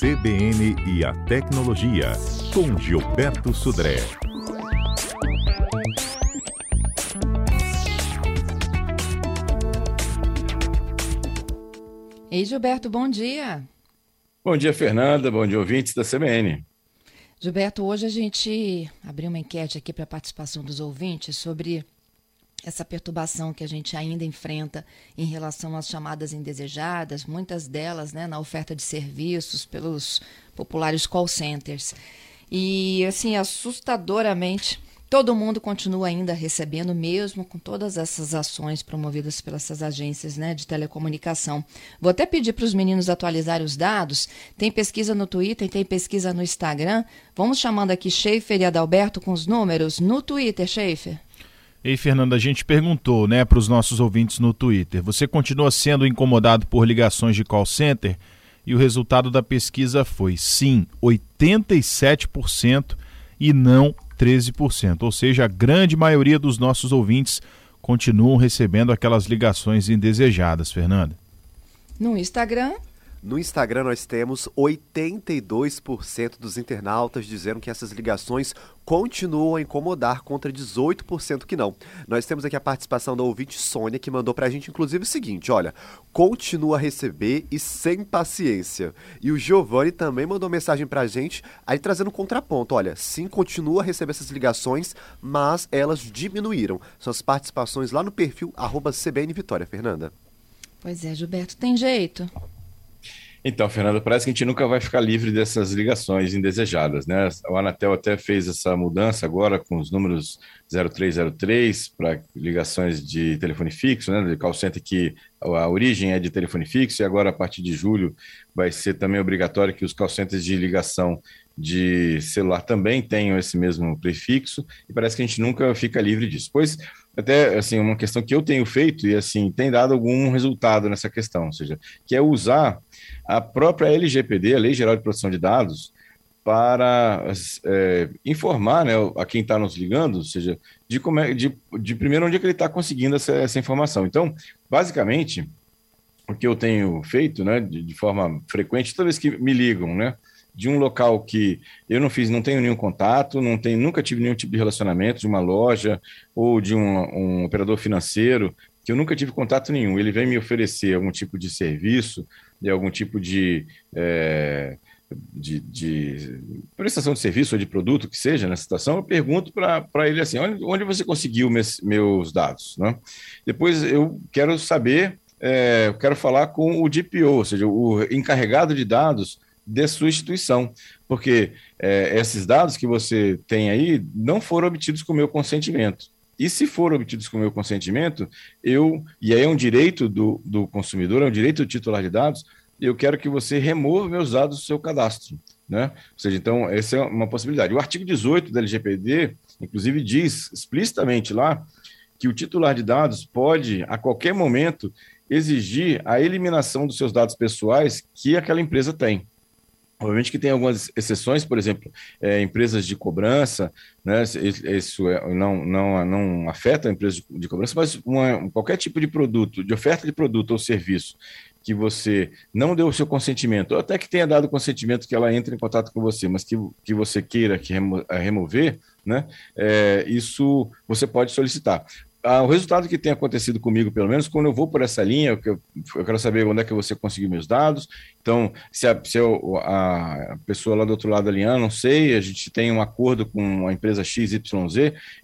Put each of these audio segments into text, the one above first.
CBN e a Tecnologia, com Gilberto Sudré. Ei, Gilberto, bom dia. Bom dia, Fernanda. Bom dia, ouvintes da CBN. Gilberto, hoje a gente abriu uma enquete aqui para a participação dos ouvintes sobre essa perturbação que a gente ainda enfrenta em relação às chamadas indesejadas, muitas delas né, na oferta de serviços pelos populares call centers. E, assim, assustadoramente, todo mundo continua ainda recebendo, mesmo com todas essas ações promovidas pelas agências né, de telecomunicação. Vou até pedir para os meninos atualizarem os dados. Tem pesquisa no Twitter, tem pesquisa no Instagram. Vamos chamando aqui Schaefer e Adalberto com os números. No Twitter, Schaefer. Ei, Fernanda, a gente perguntou, né, para os nossos ouvintes no Twitter. Você continua sendo incomodado por ligações de call center? E o resultado da pesquisa foi sim, 87% e não 13%. Ou seja, a grande maioria dos nossos ouvintes continuam recebendo aquelas ligações indesejadas, Fernanda. No Instagram, no Instagram nós temos 82% dos internautas dizendo que essas ligações continuam a incomodar contra 18% que não. Nós temos aqui a participação da ouvinte Sônia que mandou pra gente inclusive o seguinte, olha, continua a receber e sem paciência. E o Giovanni também mandou mensagem pra gente aí trazendo contraponto, olha, sim, continua a receber essas ligações, mas elas diminuíram. São as participações lá no perfil arroba CBN Vitória, Fernanda. Pois é, Gilberto, tem jeito? Então, Fernando, parece que a gente nunca vai ficar livre dessas ligações indesejadas, né? O Anatel até fez essa mudança agora com os números 0303 para ligações de telefone fixo, né? De call center que a origem é de telefone fixo e agora a partir de julho vai ser também obrigatório que os call centers de ligação de celular também tenham esse mesmo prefixo e parece que a gente nunca fica livre disso. Pois até assim uma questão que eu tenho feito e assim tem dado algum resultado nessa questão, ou seja, que é usar a própria LGPD, a Lei Geral de Proteção de Dados, para é, informar né, a quem está nos ligando, ou seja, de, como é, de, de primeiro onde é que ele está conseguindo essa, essa informação. Então, basicamente, o que eu tenho feito, né, de, de, forma frequente, toda vez que me ligam, né, de um local que eu não fiz, não tenho nenhum contato, não tenho, nunca tive nenhum tipo de relacionamento, de uma loja ou de um, um operador financeiro, que eu nunca tive contato nenhum. Ele vem me oferecer algum tipo de serviço, de algum tipo de, é, de, de, prestação de serviço ou de produto que seja na situação, eu pergunto para ele assim, onde, onde você conseguiu meus, meus dados? Né? Depois eu quero saber, é, eu quero falar com o DPO, ou seja, o encarregado de dados de sua instituição, porque é, esses dados que você tem aí não foram obtidos com meu consentimento. E se for obtidos com meu consentimento, eu, e aí é um direito do, do consumidor, é um direito do titular de dados, eu quero que você remova meus dados do seu cadastro. Né? Ou seja, então, essa é uma possibilidade. O artigo 18 da LGPD, inclusive, diz explicitamente lá que o titular de dados pode, a qualquer momento, exigir a eliminação dos seus dados pessoais que aquela empresa tem. Obviamente que tem algumas exceções, por exemplo, é, empresas de cobrança, né, isso é, não, não, não afeta a empresa de, cobrança, mas uma, qualquer tipo de produto, de oferta de produto ou serviço que você não deu o seu consentimento, ou até que tenha dado consentimento que ela entre em contato com você, mas que, que você queira que remo, remover, né, é, isso você pode solicitar ah, o resultado que tem acontecido comigo, pelo menos, quando eu vou por essa linha, eu, eu quero saber onde é que você conseguiu meus dados. Então, se, a, se eu, a pessoa lá do outro lado ali, ah, não sei, a gente tem um acordo com a empresa XYZ,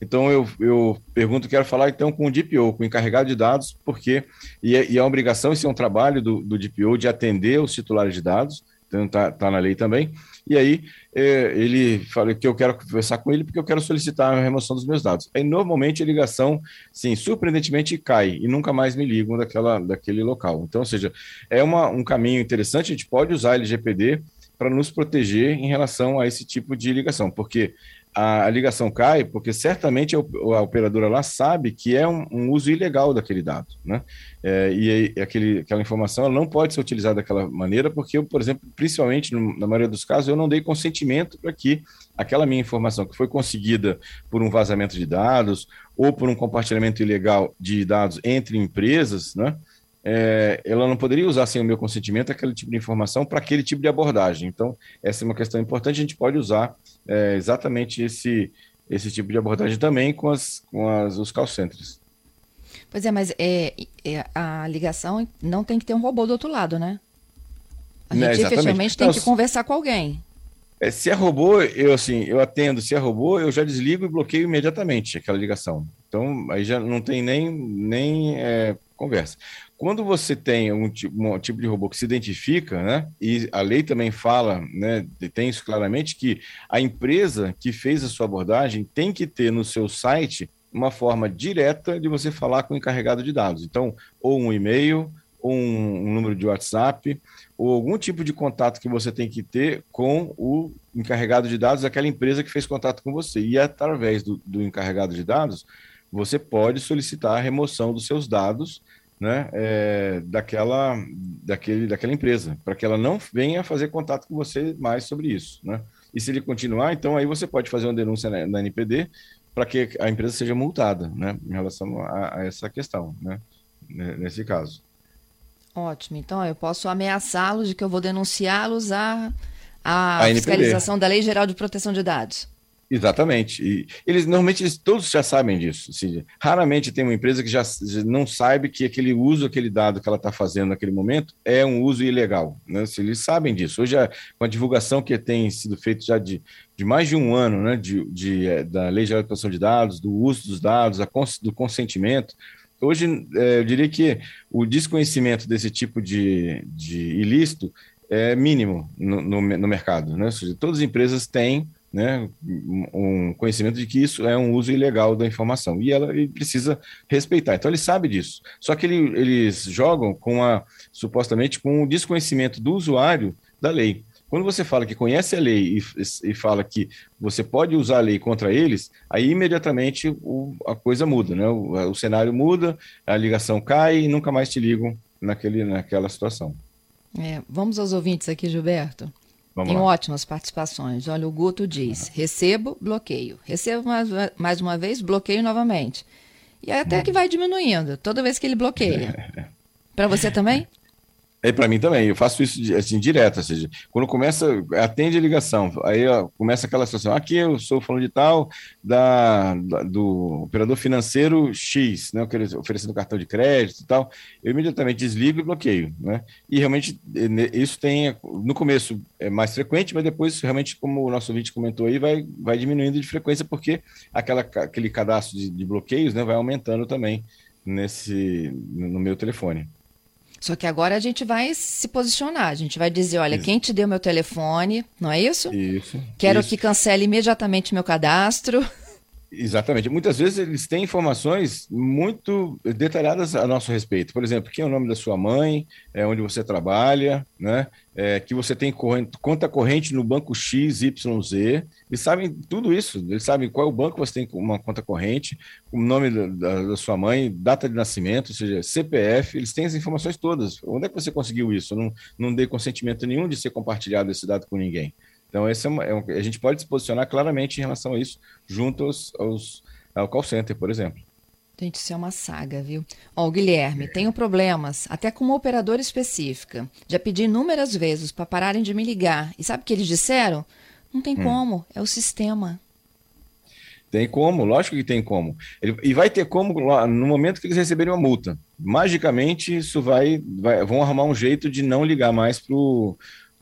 então eu, eu pergunto, quero falar então com o DPO, com o encarregado de dados, porque, e, é, e é a obrigação, isso é um trabalho do, do DPO de atender os titulares de dados, está tá na lei também. E aí é, ele fala que eu quero conversar com ele porque eu quero solicitar a remoção dos meus dados. Aí normalmente a ligação, sim, surpreendentemente cai e nunca mais me ligam daquela, daquele local. Então, ou seja, é uma, um caminho interessante, a gente pode usar LGPD para nos proteger em relação a esse tipo de ligação, porque a, ligação cai porque certamente a, a, operadora lá sabe que é um, um uso ilegal daquele dado, né? É, e, e aquele, aquela informação não pode ser utilizada daquela maneira porque eu, por exemplo, principalmente no, na maioria dos casos, eu não dei consentimento para que aquela minha informação que foi conseguida por um vazamento de dados ou por um compartilhamento ilegal de dados entre empresas, né? É, ela não poderia usar sem o meu consentimento aquele tipo de informação para aquele tipo de abordagem. Então, essa é uma questão importante, a gente pode usar é, exatamente esse, esse tipo de abordagem também com, as, com as, os call centers. Pois é, mas é, é, a ligação não tem que ter um robô do outro lado, né? A gente é, efetivamente tem não, que conversar com alguém. É, se é robô, eu assim, eu atendo. Se é robô, eu já desligo e bloqueio imediatamente aquela ligação. Então, aí já não tem nem, nem é, conversa. Quando você tem um tipo, um tipo, de robô que se identifica, né, e a lei também fala, né, tem isso claramente, que a empresa que fez a sua abordagem tem que ter no seu site uma forma direta de você falar com o encarregado de dados. Então, ou um e-mail, um, um número de WhatsApp, ou algum tipo de contato que você tem que ter com o encarregado de dados daquela empresa que fez contato com você. E através do, do encarregado de dados, você pode solicitar a remoção dos seus dados né, é, daquela, daquele, daquela empresa, para que ela não venha fazer contato com você mais sobre isso. Né? E se ele continuar, então aí você pode fazer uma denúncia na, na NPD para que a empresa seja multada né, em relação a, a essa questão, né, nesse caso. Ótimo. Então, eu posso ameaçá-los de que eu vou denunciá-los à, à fiscalização da Lei Geral de Proteção de Dados. Exatamente. E eles normalmente eles, todos já sabem disso. Assim, raramente tem uma empresa que já não sabe que aquele uso, aquele dado que ela está fazendo naquele momento é um uso ilegal. Né? Assim, eles sabem disso. Hoje, com a divulgação que tem sido feita já de, de mais de um ano, né, de, de, é, da Lei Geral de Proteção de Dados, do uso dos dados, a, do consentimento, Hoje, é, eu diria que o desconhecimento desse tipo de, de ilícito é mínimo no, no, no mercado. Né? Seja, todas as empresas têm né, um conhecimento de que isso é um uso ilegal da informação e ela precisa respeitar. Então ele sabe disso. Só que ele, eles jogam com a supostamente com o desconhecimento do usuário da lei. Quando você fala que conhece a lei e, e fala que você pode usar a lei contra eles, aí imediatamente o, a coisa muda, né? O, o, cenário muda, a ligação cai e nunca mais te ligam naquele, naquela situação. É, vamos aos ouvintes aqui, Gilberto. Vamos Tem lá. ótimas participações. Olha, o Guto diz: recebo, bloqueio. Recebo mais, mais uma vez, bloqueio novamente. E até que vai diminuindo, toda vez que ele bloqueia. Para você também? É para mim também, eu faço isso assim direto, ou seja, quando começa, atende a ligação, aí ó, começa aquela situação, aqui eu sou falando de tal, da, da, do operador financeiro X, né, oferecendo cartão de crédito e tal, eu imediatamente desligo e bloqueio, né, e realmente isso tem, no começo é mais frequente, mas depois realmente, como o nosso vídeo comentou aí, vai, vai diminuindo de frequência, porque aquela, aquele cadastro de, de bloqueios, né, vai aumentando também nesse, no meu telefone. Só que agora a gente vai se posicionar, a gente vai dizer, olha, isso. quem te deu meu telefone, não é isso? Isso. Quero isso. que cancele imediatamente meu cadastro. Exatamente. Muitas vezes eles têm informações muito detalhadas a nosso respeito. Por exemplo, quem é o nome da sua mãe, é onde você trabalha, né? É, que você tem corrente, conta corrente no banco XYZ. Eles sabem tudo isso. Eles sabem qual é o banco que você tem uma conta corrente, o nome da, da, sua mãe, data de nascimento, ou seja, CPF. Eles têm as informações todas. Onde é que você conseguiu isso? Eu não, não dei consentimento nenhum de ser compartilhado esse dado com ninguém. Então, esse é, uma, é um, a gente pode se posicionar claramente em relação a isso, junto aos, aos, ao call center, por exemplo. Gente, isso é uma saga, viu? Ó, o Guilherme, tenho problemas, até com uma operadora específica. Já pedi inúmeras vezes para pararem de me ligar. E sabe o que eles disseram? Não tem hum. como, é o sistema. Tem como, lógico que tem como. Ele, e vai ter como no momento que eles receberem uma multa. Magicamente, isso vai, vai vão arrumar um jeito de não ligar mais para o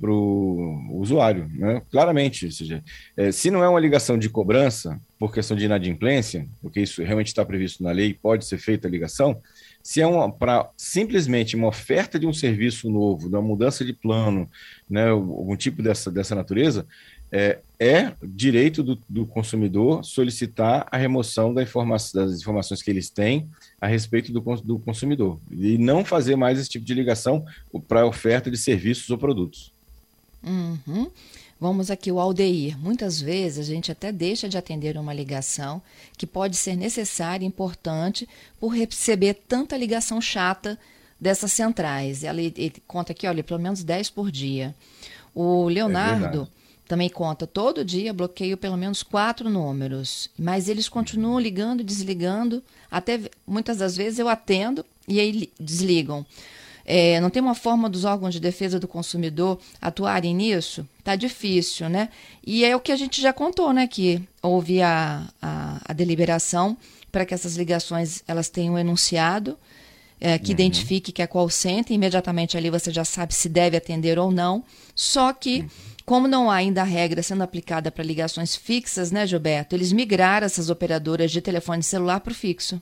para o usuário, né? claramente. Seja, é, se não é uma ligação de cobrança por questão de inadimplência, porque isso realmente está previsto na lei, pode ser feita a ligação, se é para simplesmente uma oferta de um serviço novo, de uma mudança de plano, né, algum tipo dessa, dessa natureza, é, é direito do, do, consumidor solicitar a remoção da informação, das informações que eles têm a respeito do, do consumidor e não fazer mais esse tipo de ligação para oferta de serviços ou produtos. Uhum. Vamos aqui, o Aldeir. Muitas vezes a gente até deixa de atender uma ligação que pode ser necessária e importante por receber tanta ligação chata dessas centrais. Ela ele conta aqui, olha, pelo menos 10 por dia. O Leonardo é também conta, todo dia bloqueio pelo menos quatro números, mas eles continuam ligando e desligando, até muitas das vezes eu atendo e aí desligam. É, não tem uma forma dos órgãos de defesa do consumidor atuarem nisso? Tá difícil, né? E é o que a gente já contou, né? Que houve a, a, a deliberação para que essas ligações elas tenham enunciado é, que uhum. identifique que é call center, imediatamente ali você já sabe se deve atender ou não. Só que, uhum. como não há ainda a regra sendo aplicada para ligações fixas, né, Gilberto? Eles migraram essas operadoras de telefone celular para o fixo.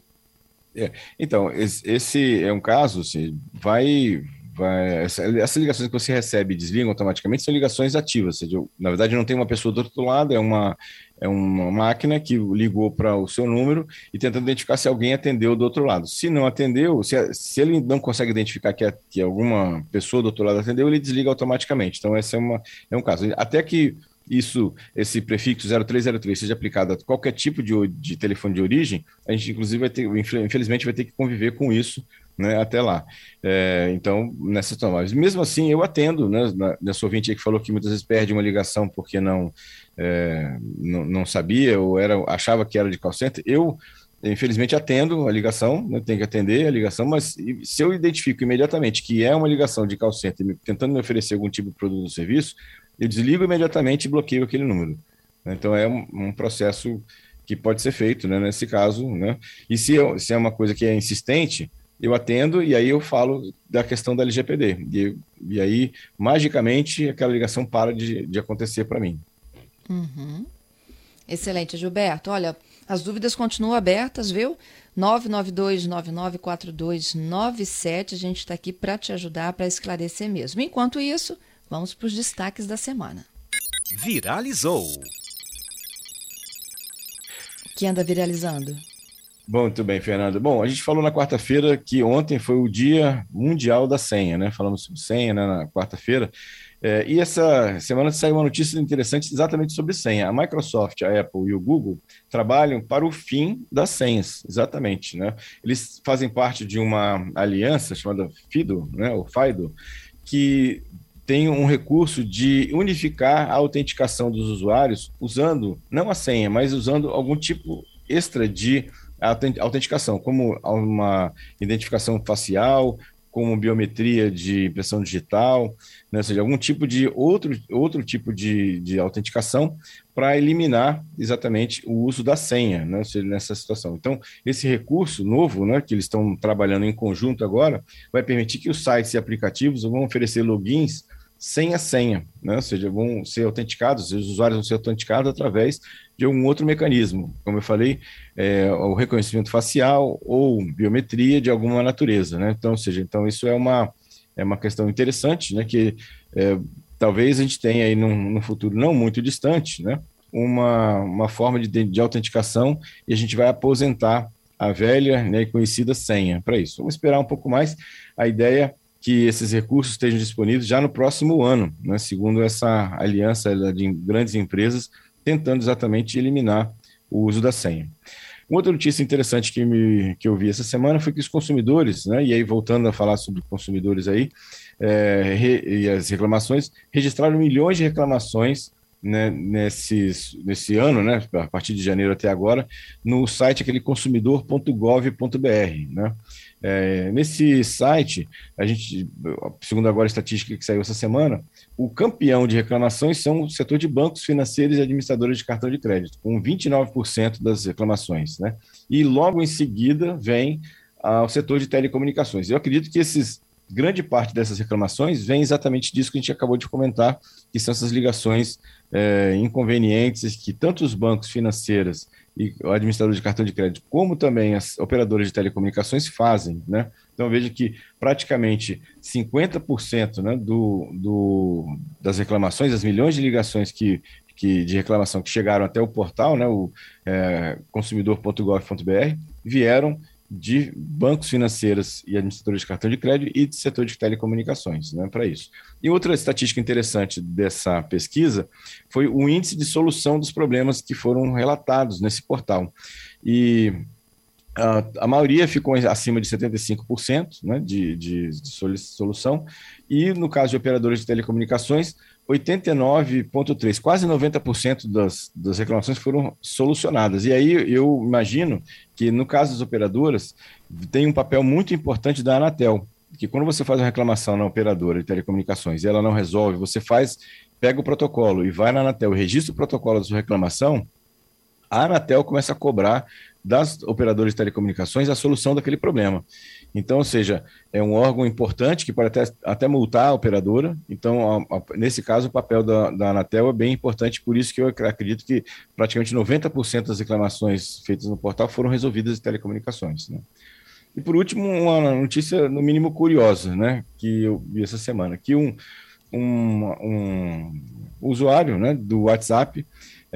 É, então, esse é um caso, assim, vai, vai essas ligações que você recebe e desligam automaticamente são ligações ativas, ou seja, na verdade não tem uma pessoa do outro lado, é uma, é uma máquina que ligou para o seu número e tentando identificar se alguém atendeu do outro lado. Se não atendeu, se, se ele não consegue identificar que, que alguma pessoa do outro lado atendeu, ele desliga automaticamente. Então, esse é, uma, é um caso. Até que isso, esse prefixo 0303 seja aplicado a qualquer tipo de, de telefone de origem, a gente inclusive vai ter, infelizmente, vai ter que conviver com isso né, até lá. É, então, nessa. Mas mesmo assim, eu atendo, né, nessa ouvinte aí que falou que muitas vezes perde uma ligação porque não, é, não, não, sabia ou era, achava que era de call center, eu infelizmente atendo a ligação, né, tenho que atender a ligação, mas se eu identifico imediatamente que é uma ligação de call center tentando me oferecer algum tipo de produto ou serviço, eu desligo imediatamente e bloqueio aquele número. Então é um, um processo que pode ser feito né, nesse caso. Né? E se, eu, se é uma coisa que é insistente, eu atendo e aí eu falo da questão da LGPD. E, e aí, magicamente, aquela ligação para de, de acontecer para mim. Uhum. Excelente, Gilberto. Olha, as dúvidas continuam abertas, viu? 992-994297. A gente está aqui para te ajudar, para esclarecer mesmo. Enquanto isso, Vamos para os destaques da semana. Viralizou. O que anda viralizando? Bom, muito bem, Fernando. Bom, a gente falou na quarta-feira que ontem foi o Dia Mundial da Senha, né? Falamos sobre senha né, na quarta-feira. É, e essa semana saiu uma notícia interessante exatamente sobre senha. A Microsoft, a Apple e o Google trabalham para o fim das senhas, exatamente. Né? Eles fazem parte de uma aliança chamada FIDO, né, ou FIDO, que tem um recurso de unificar a autenticação dos usuários usando, não a senha, mas usando algum tipo extra de autenticação, como uma identificação facial, como biometria de impressão digital, né? ou seja, algum tipo de outro, outro tipo de, de autenticação para eliminar exatamente o uso da senha né? seja, nessa situação. Então, esse recurso novo, né, que eles estão trabalhando em conjunto agora, vai permitir que os sites e aplicativos vão oferecer logins sem a senha, né? ou seja, vão ser autenticados, os usuários vão ser autenticados através de algum outro mecanismo, como eu falei, é, o reconhecimento facial ou biometria de alguma natureza, né? Então, seja, então isso é uma, é uma questão interessante, né? Que é, talvez a gente tenha aí num, num, futuro não muito distante, né? Uma, uma forma de, de autenticação e a gente vai aposentar a velha né, e conhecida senha para isso. Vamos esperar um pouco mais. A ideia que esses recursos estejam disponíveis já no próximo ano, né, segundo essa aliança de grandes empresas, tentando exatamente eliminar o uso da senha. Uma outra notícia interessante que, me, que eu vi essa semana foi que os consumidores, né, e aí voltando a falar sobre consumidores aí, é, re, e as reclamações, registraram milhões de reclamações né, nesses, nesse ano, né, a partir de janeiro até agora, no site aquele consumidor.gov.br. Né? É, nesse site, a gente, segundo agora a estatística que saiu essa semana, o campeão de reclamações são o setor de bancos financeiros e administradores de cartão de crédito, com 29% das reclamações. Né? E logo em seguida vem ah, o setor de telecomunicações. Eu acredito que esses grande parte dessas reclamações vem exatamente disso que a gente acabou de comentar, que são essas ligações é, inconvenientes que tanto os bancos financeiros e o administrador de cartão de crédito, como também as operadoras de telecomunicações fazem, né? Então veja que praticamente 50% né, do, do, das reclamações, as milhões de ligações que, que, de reclamação que chegaram até o portal, né, o é, consumidor.gov.br, vieram de bancos financeiros e administradores de cartão de crédito e de setor de telecomunicações, né, para isso. E outra estatística interessante dessa pesquisa foi o índice de solução dos problemas que foram relatados nesse portal. E a, a maioria ficou acima de 75% né, de, de, de solução, e no caso de operadores de telecomunicações, 89,3%, quase 90% das, das reclamações foram solucionadas. E aí eu imagino que, no caso das operadoras, tem um papel muito importante da Anatel, que quando você faz uma reclamação na operadora de telecomunicações e ela não resolve, você faz, pega o protocolo e vai na Anatel registra o protocolo da sua reclamação, a Anatel começa a cobrar das operadoras de telecomunicações a solução daquele problema. Então, ou seja, é um órgão importante que pode até, até multar a operadora. Então, a, a, nesse caso, o papel da, da, Anatel é bem importante, por isso que eu acredito que praticamente 90% das reclamações feitas no portal foram resolvidas em telecomunicações. Né? E por último, uma notícia no mínimo curiosa, né, que eu vi essa semana, que um, um, um usuário né, do WhatsApp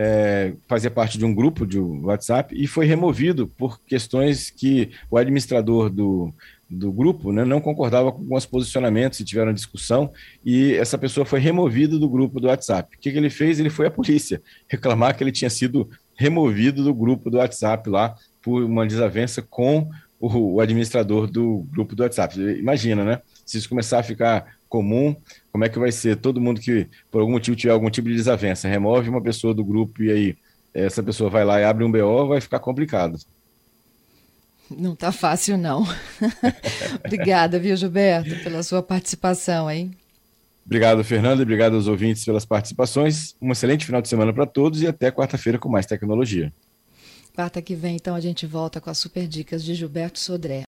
é, fazia parte de um grupo de WhatsApp e foi removido por questões que o administrador do, do grupo né, não concordava com os posicionamentos e tiveram discussão e essa pessoa foi removida do grupo do WhatsApp. O que, que ele fez? Ele foi à polícia reclamar que ele tinha sido removido do grupo do WhatsApp lá por uma desavença com o, administrador do grupo do WhatsApp. Imagina, né? Se isso começar a ficar comum, como é que vai ser? Todo mundo que, por algum motivo, tiver algum tipo de desavença, remove uma pessoa do grupo e aí essa pessoa vai lá e abre um BO, vai ficar complicado. Não tá fácil, não. Obrigada, viu, Gilberto, pela sua participação aí. Obrigado, Fernando, e obrigado aos ouvintes pelas participações. Um excelente final de semana para todos e até quarta-feira com mais tecnologia. Quarta que vem, então, a gente volta com as super dicas de Gilberto Sodré.